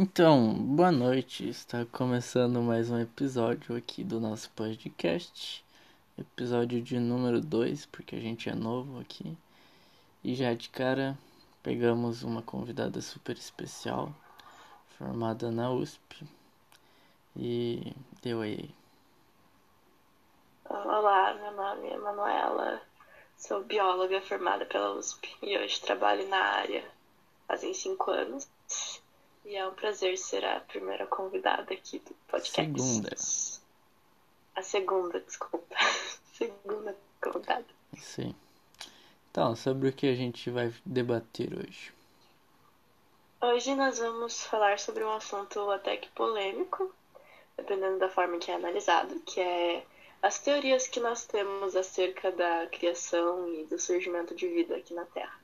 Então, boa noite. Está começando mais um episódio aqui do nosso podcast. Episódio de número 2, porque a gente é novo aqui. E já de cara pegamos uma convidada super especial, formada na USP. E deu aí. Olá, meu nome é Manuela, sou bióloga formada pela USP e hoje trabalho na área fazem cinco anos. E é um prazer ser a primeira convidada aqui do podcast. Segunda. A segunda, desculpa. segunda convidada. Sim. Então, sobre o que a gente vai debater hoje? Hoje nós vamos falar sobre um assunto até que polêmico, dependendo da forma que é analisado, que é as teorias que nós temos acerca da criação e do surgimento de vida aqui na Terra.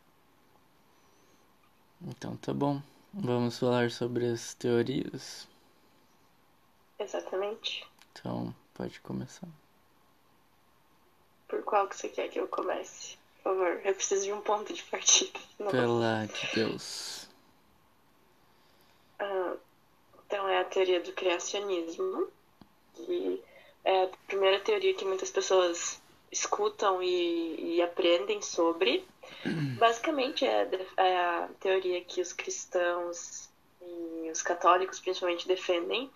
Então, tá bom. Vamos falar sobre as teorias. Exatamente. Então, pode começar. Por qual que você quer que eu comece? Por favor, eu preciso de um ponto de partida. Não. Pela de Deus. Ah, então, é a teoria do criacionismo, que é a primeira teoria que muitas pessoas escutam e, e aprendem sobre. Basicamente, é, é a teoria que os cristãos e os católicos, principalmente, defendem,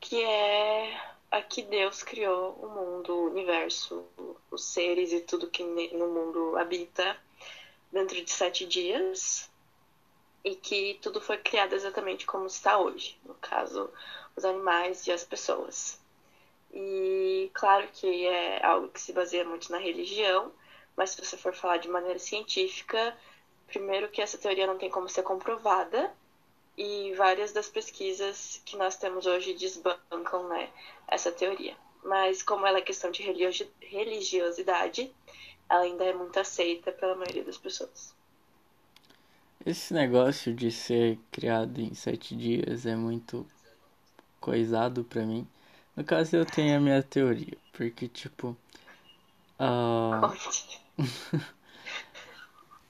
que é a que Deus criou o mundo, o universo, os seres e tudo que no mundo habita dentro de sete dias e que tudo foi criado exatamente como está hoje, no caso, os animais e as pessoas. E claro que é algo que se baseia muito na religião, mas se você for falar de maneira científica, primeiro que essa teoria não tem como ser comprovada e várias das pesquisas que nós temos hoje desbancam né, essa teoria. Mas como ela é questão de religiosidade, ela ainda é muito aceita pela maioria das pessoas. Esse negócio de ser criado em sete dias é muito coisado para mim. No caso, eu tenho a minha teoria, porque, tipo. Uh...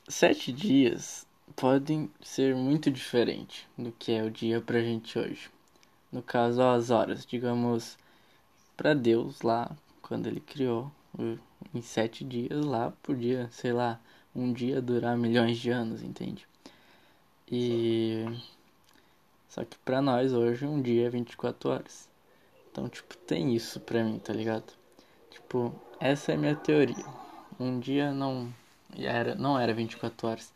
Sete dias podem ser muito diferentes do que é o dia pra gente hoje. No caso, as horas, digamos, para Deus lá, quando ele criou, em sete dias lá, podia, sei lá, um dia durar milhões de anos, entende? E. Só que pra nós hoje, um dia é 24 horas. Então, tipo, tem isso pra mim, tá ligado? Tipo, essa é a minha teoria. Um dia não era, não era 24 horas.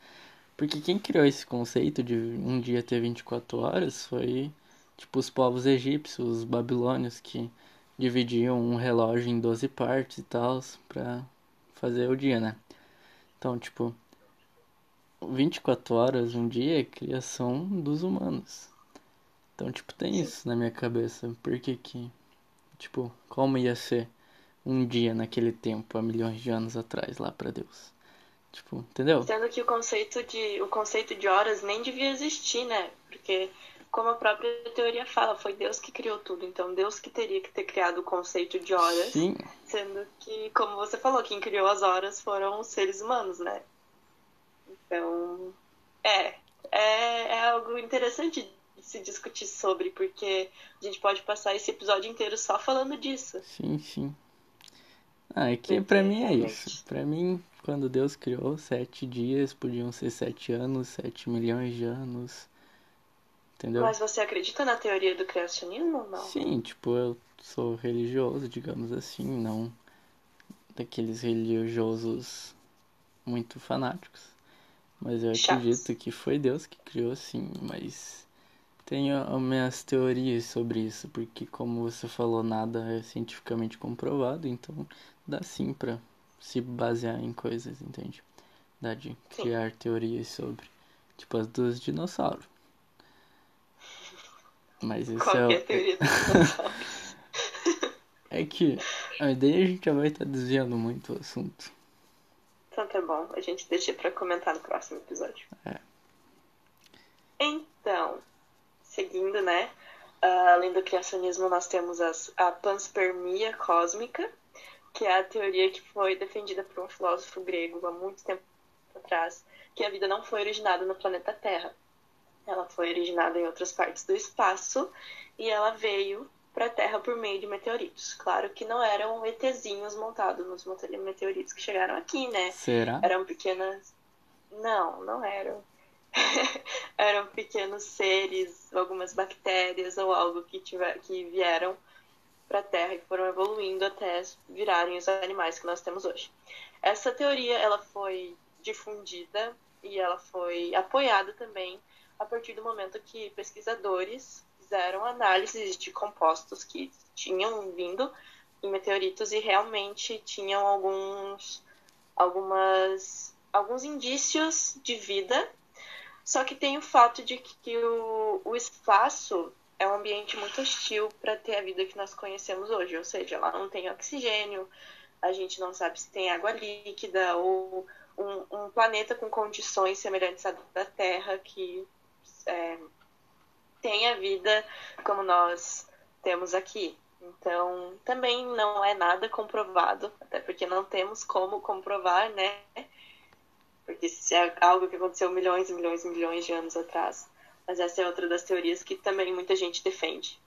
Porque quem criou esse conceito de um dia ter 24 horas foi, tipo, os povos egípcios, os babilônios, que dividiam um relógio em 12 partes e tal, pra fazer o dia, né? Então, tipo, 24 horas, um dia é criação dos humanos. Então, tipo, tem isso na minha cabeça. Por que que... Tipo, como ia ser um dia naquele tempo, há milhões de anos atrás, lá para Deus? Tipo, entendeu? Sendo que o conceito de o conceito de horas nem devia existir, né? Porque como a própria teoria fala, foi Deus que criou tudo. Então Deus que teria que ter criado o conceito de horas. Sim. Sendo que, como você falou, quem criou as horas foram os seres humanos, né? Então, é, é, é algo interessante se discutir sobre, porque a gente pode passar esse episódio inteiro só falando disso. Sim, sim. Ah, é que pra mim é isso. Pra mim, quando Deus criou, sete dias podiam ser sete anos, sete milhões de anos. Entendeu? Mas você acredita na teoria do criacionismo ou não? Sim, tipo, eu sou religioso, digamos assim, não daqueles religiosos muito fanáticos. Mas eu Chaves. acredito que foi Deus que criou, sim, mas tenho as minhas teorias sobre isso, porque como você falou, nada é cientificamente comprovado, então dá sim pra se basear em coisas, entende? Dá de criar sim. teorias sobre, tipo as dos dinossauros. Mas isso Qual é, é a teoria dos é que a ideia a gente já vai estar desviando muito o assunto. Então tá bom, a gente deixa pra comentar no próximo episódio. É. Então, seguindo, né? Uh, além do criacionismo, nós temos as, a panspermia cósmica, que é a teoria que foi defendida por um filósofo grego há muito tempo atrás, que a vida não foi originada no planeta Terra. Ela foi originada em outras partes do espaço e ela veio para a Terra por meio de meteoritos. Claro que não eram ETzinhos montados nos meteoritos que chegaram aqui, né? Será? Eram pequenas. Não, não eram. eram pequenos seres, algumas bactérias ou algo que, tiver, que vieram para a Terra e foram evoluindo até virarem os animais que nós temos hoje. Essa teoria ela foi difundida e ela foi apoiada também a partir do momento que pesquisadores fizeram análises de compostos que tinham vindo em meteoritos e realmente tinham alguns algumas alguns indícios de vida. Só que tem o fato de que o, o espaço é um ambiente muito hostil para ter a vida que nós conhecemos hoje, ou seja, lá não tem oxigênio, a gente não sabe se tem água líquida ou um, um planeta com condições semelhantes à da Terra que é, tenha vida como nós temos aqui. Então, também não é nada comprovado, até porque não temos como comprovar, né? Porque se é algo que aconteceu milhões e milhões e milhões de anos atrás. Mas essa é outra das teorias que também muita gente defende.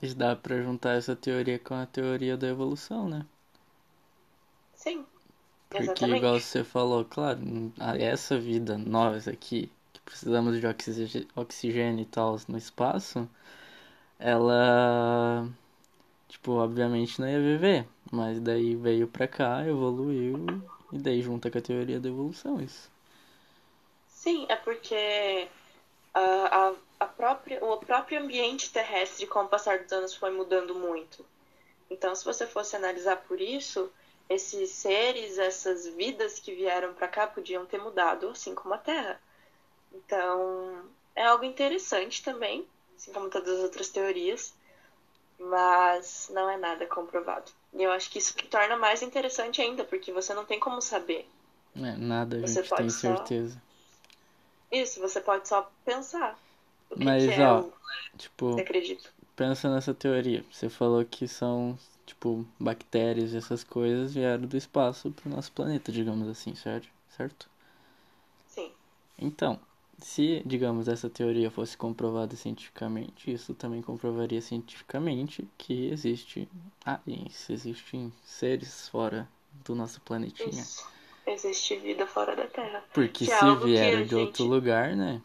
Mas dá para juntar essa teoria com a teoria da evolução, né? Sim. Porque, exatamente. igual você falou, claro, essa vida nós aqui, que precisamos de oxigênio e tal no espaço, ela, tipo, obviamente não ia viver. Mas daí veio pra cá, evoluiu, e daí junta com a teoria da evolução isso. Sim, é porque a, a, a própria, o próprio ambiente terrestre, com o passar dos anos, foi mudando muito. Então, se você fosse analisar por isso, esses seres, essas vidas que vieram para cá podiam ter mudado, assim como a Terra. Então, é algo interessante também, assim como todas as outras teorias, mas não é nada comprovado. E eu acho que isso que torna mais interessante ainda, porque você não tem como saber. É, nada a gente tem só... certeza. Isso, você pode só pensar. Que Mas, que é ó, o... tipo, Você pensa nessa teoria. Você falou que são, tipo, bactérias e essas coisas vieram do espaço pro nosso planeta, digamos assim, certo? Certo? Sim. Então, se, digamos, essa teoria fosse comprovada cientificamente, isso também comprovaria cientificamente que existe aliens, existem seres fora do nosso planetinha. Isso. Existe vida fora da Terra. Porque Que é se que vieram de outro lugar, né?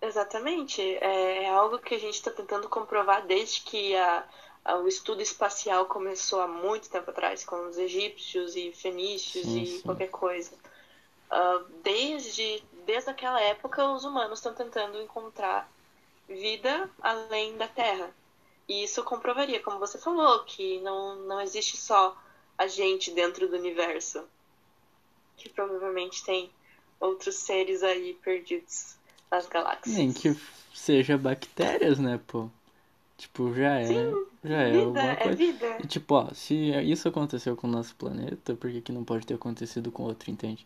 Exatamente. É, é algo que a gente está tentando comprovar desde que a, a- o estudo espacial começou há muito tempo atrás, com os egípcios e fenícios Sim, e sim. qualquer coisa. Ah, desde, desde aquela época, os humanos estão tentando encontrar vida além da Terra. E isso comprovaria, como você falou, que não, não existe só a gente dentro do universo. Que provavelmente tem outros seres aí perdidos nas galáxias. Nem que seja bactérias, né, pô? Tipo, já é, Sim, já é vida, alguma é coisa. vida. E, tipo, ó, se isso aconteceu com o nosso planeta, por que que não pode ter acontecido com outro, entende?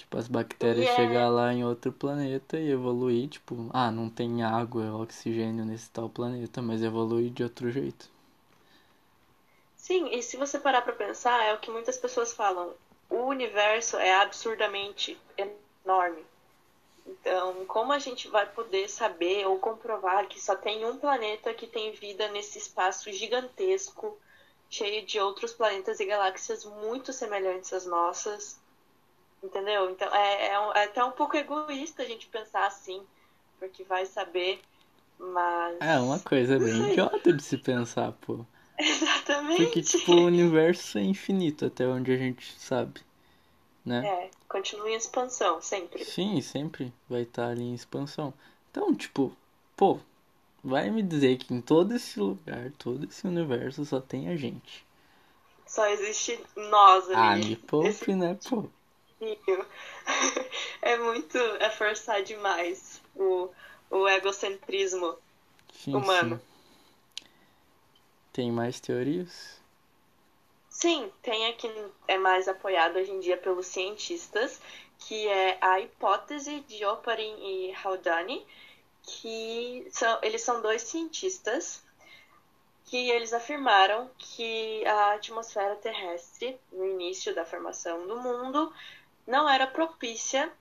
Tipo, as bactérias E é- chegar lá em outro planeta e evoluir, tipo, ah, não tem água, oxigênio nesse tal planeta, mas evoluir de outro jeito. Sim, e se você parar pra pensar, é o que muitas pessoas falam. O universo é absurdamente enorme. Então, como a gente vai poder saber ou comprovar que só tem um planeta que tem vida nesse espaço gigantesco, cheio de outros planetas e galáxias muito semelhantes às nossas? Entendeu? Então, é, é, um- é até um pouco egoísta a gente pensar assim, porque vai saber, mas. É uma coisa bem idiota de se pensar, pô. Exatamente. Porque, tipo, o universo é infinito até onde a gente sabe, né? É, continua em expansão, sempre. Sim, sempre vai estar ali em expansão. Então, tipo, pô, vai me dizer que em todo esse lugar, todo esse universo só tem a gente. Só existe nós Ah, ali. me poupe, né, pô? É muito. É forçar demais o, o egocentrismo. Sim, Humano. sim. Tem mais teorias? Sim, tem a que é mais apoiado hoje em dia pelos cientistas, que é a hipótese de Oparin e Haldane, que são, eles são dois cientistas que eles afirmaram que a atmosfera terrestre, no início da formação do mundo, não era propícia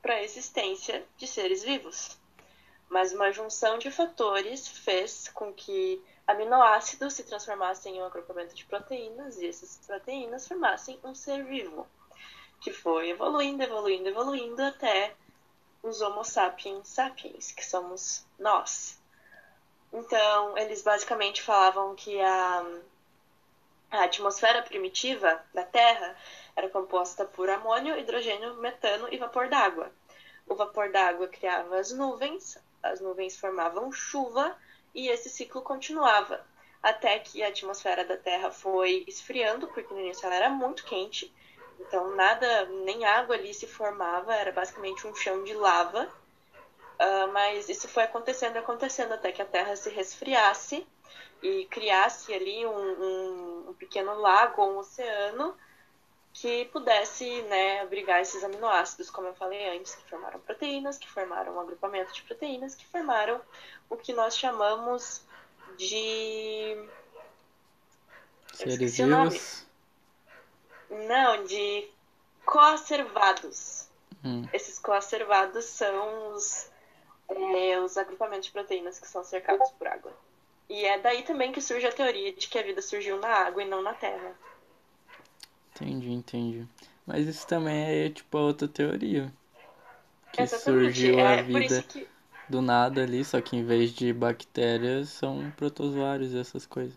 para a existência de seres vivos. mas uma junção de fatores fez com que aminoácidos se transformassem em um agrupamento de proteínas e essas proteínas formassem um ser vivo, que foi evoluindo, evoluindo, evoluindo até os Homo sapiens sapiens, que somos nós. Então, eles basicamente falavam que a, a atmosfera primitiva da Terra era composta por amônio, hidrogênio, metano e vapor d'água. O vapor d'água criava as nuvens, as nuvens formavam chuva e esse ciclo continuava até que a atmosfera da Terra foi esfriando, porque no início ela era muito quente, então nada, nem água ali se formava, era basicamente um chão de lava. Uh, mas isso foi acontecendo, acontecendo até que a Terra se resfriasse e criasse ali um, um, um pequeno lago, um oceano que pudesse né, abrigar esses aminoácidos, como eu falei antes, que formaram proteínas, que formaram um agrupamento de proteínas, que formaram o que nós chamamos de. Seres vivos? Não, de coacervados. Hum. Esses coacervados são os, é, os agrupamentos de proteínas que são cercados por água. E é daí também que surge a teoria de que a vida surgiu na água e não na terra. Entendi, entendi. Mas isso também é tipo a outra teoria. Que Exatamente. surgiu a é, vida que... do nada ali, só que em vez de bactérias são protozoários e essas coisas.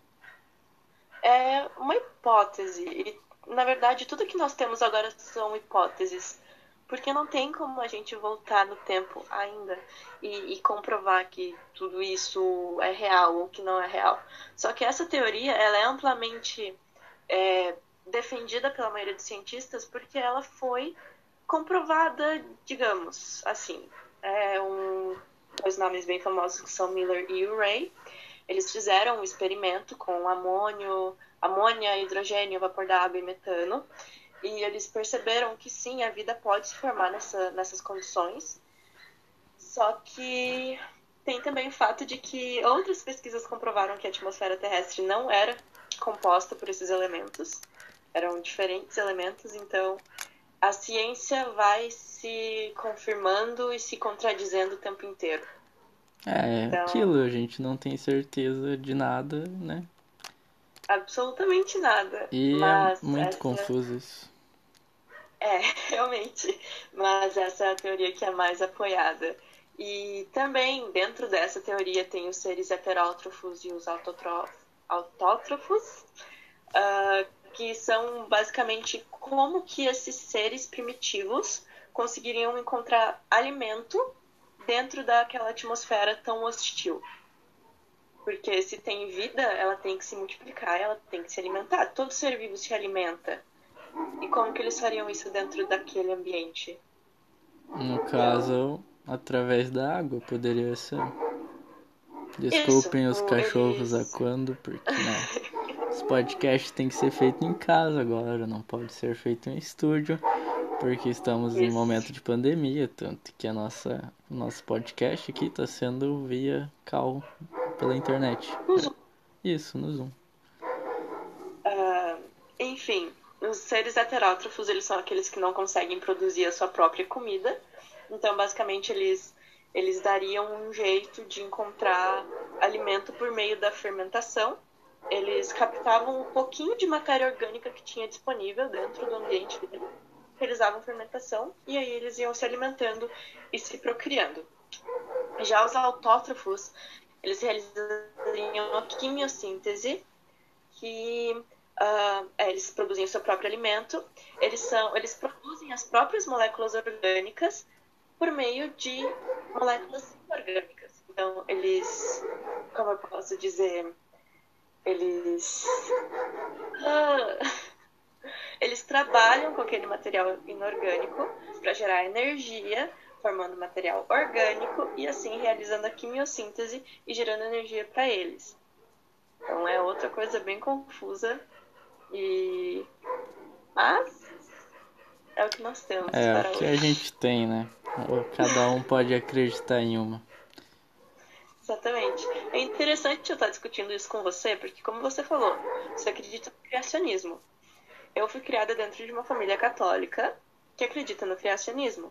É uma hipótese. E, na verdade, tudo que nós temos agora são hipóteses. Porque não tem como a gente voltar no tempo ainda e, e comprovar que tudo isso é real ou que não é real. Só que essa teoria ela é amplamente é, defendida pela maioria dos cientistas porque ela foi comprovada, digamos, assim. É um, dois nomes bem famosos que são Miller e Urey. Eles fizeram um experimento com amônio, amônia, hidrogênio, vapor d'água e metano. E eles perceberam que sim, a vida pode se formar nessa, nessas condições. Só que tem também o fato de que outras pesquisas comprovaram que a atmosfera terrestre não era composta por esses elementos eram diferentes elementos, então a ciência vai se confirmando e se contradizendo o tempo inteiro. É, então, aquilo, a gente não tem certeza de nada, né? Absolutamente nada. E é muito essa... confuso isso. É, realmente. Mas essa é a teoria que é mais apoiada. E também, dentro dessa teoria, tem os seres heterótrofos e os autótrofos, uh, que são basicamente como que esses seres primitivos conseguiriam encontrar alimento dentro daquela atmosfera tão hostil. Porque se tem vida, ela tem que se multiplicar, ela tem que se alimentar. Todo ser vivo se alimenta. E como que eles fariam isso dentro daquele ambiente? No caso, através da água, poderia ser. Desculpem isso, os cachorros eles... quando, porque não. Esse podcast tem que ser feito em casa agora, não pode ser feito em estúdio, porque estamos em momento de pandemia, tanto que a nossa nosso podcast aqui está sendo via call pela internet. No Zoom. Isso, no Zoom. Uh, enfim, os seres heterótrofos, eles são aqueles que não conseguem produzir a sua própria comida. Então, basicamente, eles eles dariam um jeito de encontrar alimento por meio da fermentação eles captavam um pouquinho de matéria orgânica que tinha disponível dentro do ambiente dele, realizavam fermentação e aí eles iam se alimentando e se procriando. Já os autótrofos, eles realizariam a quimiossíntese, que uh, é, eles produzem o seu próprio alimento, eles, são, eles produzem as próprias moléculas orgânicas por meio de moléculas orgânicas. Então, eles, como eu posso dizer, eles. Ah, eles trabalham com aquele material inorgânico para gerar energia, formando material orgânico e assim realizando a quimiossíntese e gerando energia para eles. Então é outra coisa bem confusa e mas é o que nós temos. É o que hoje. a gente tem, né? Cada um pode acreditar em uma. Exatamente. É interessante eu estar discutindo isso com você, porque, como você falou, você acredita no criacionismo. Eu fui criada dentro de uma família católica que acredita no criacionismo.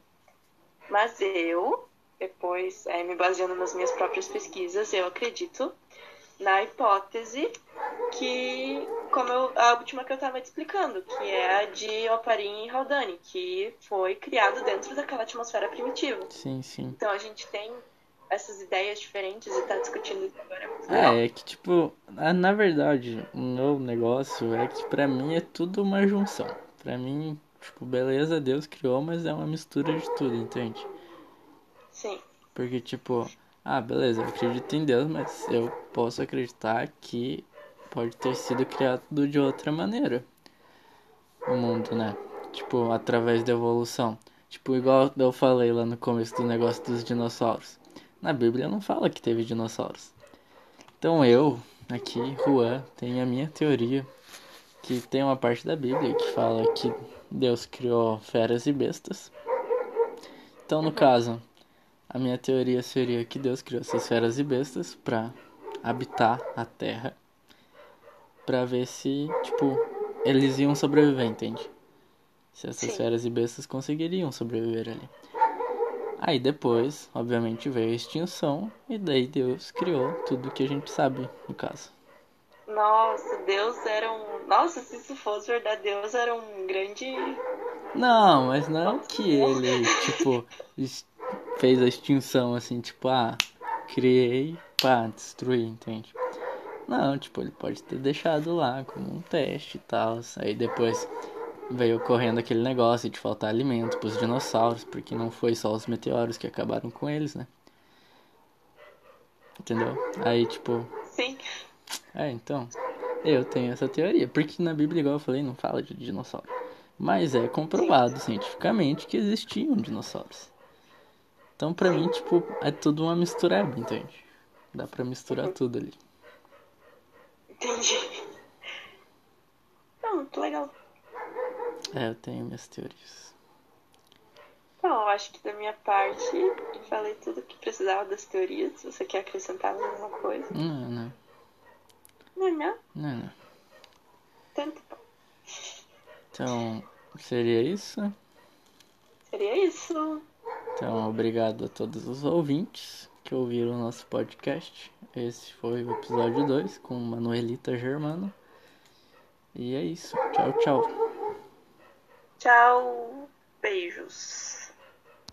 Mas eu depois, é, me baseando nas minhas próprias pesquisas, eu acredito na hipótese que, como eu, a última que eu estava te explicando, que é a de Oparin e Haldane, que foi criado dentro daquela atmosfera primitiva. Sim, sim. Então a gente tem essas ideias diferentes e tá discutindo isso agora. É, é, é que, tipo, na verdade, o meu negócio é que pra mim é tudo uma junção. Pra mim, tipo, beleza, Deus criou, mas é uma mistura de tudo, entende? Sim. Porque, tipo, ah, beleza, eu acredito em Deus, mas eu posso acreditar que pode ter sido criado de outra maneira. O mundo, né? Tipo, através da evolução. Tipo, igual eu falei lá no começo do negócio dos dinossauros. Na Bíblia não fala que teve dinossauros. Então eu, aqui, Juan, tenho a minha teoria que tem uma parte da Bíblia que fala que Deus criou feras e bestas. Então, no caso, a minha teoria seria que Deus criou essas feras e bestas para habitar a Terra, para ver se, tipo, eles iam sobreviver, entende? Se essas Sim. feras e bestas conseguiriam sobreviver ali. Aí depois, obviamente, veio a extinção e daí Deus criou tudo que a gente sabe, no caso. Nossa, Deus era um. Nossa, se isso fosse verdade, Deus era um grande. Não, mas não que ele, tipo, fez a extinção assim, tipo, ah, criei pra destruir, entende? Não, tipo, ele pode ter deixado lá como um teste e tal. Aí depois veio correndo aquele negócio de faltar alimento pros dinossauros, porque não foi só os meteoros que acabaram com eles, né? Entendeu? Aí, tipo, Sim. é, então, eu tenho essa teoria, porque na Bíblia, igual eu falei, não fala de dinossauro. Mas é comprovado cientificamente que existiam dinossauros. Então, pra mim, tipo, é tudo uma mistureba, entende? Dá pra misturar tudo ali. Entendi. Não, muito legal. É, eu tenho minhas teorias. Bom, eu acho que da minha parte eu falei tudo que precisava das teorias. Se você quer acrescentar mais alguma coisa. Não, não, Não, não. não, não. Tanto bom. Então, seria isso. Seria isso. Então, obrigado a todos os ouvintes que ouviram o nosso podcast. Esse foi o episódio 2 com Manuelita Germano. E é isso. Tchau, tchau. Tchau. Beijos.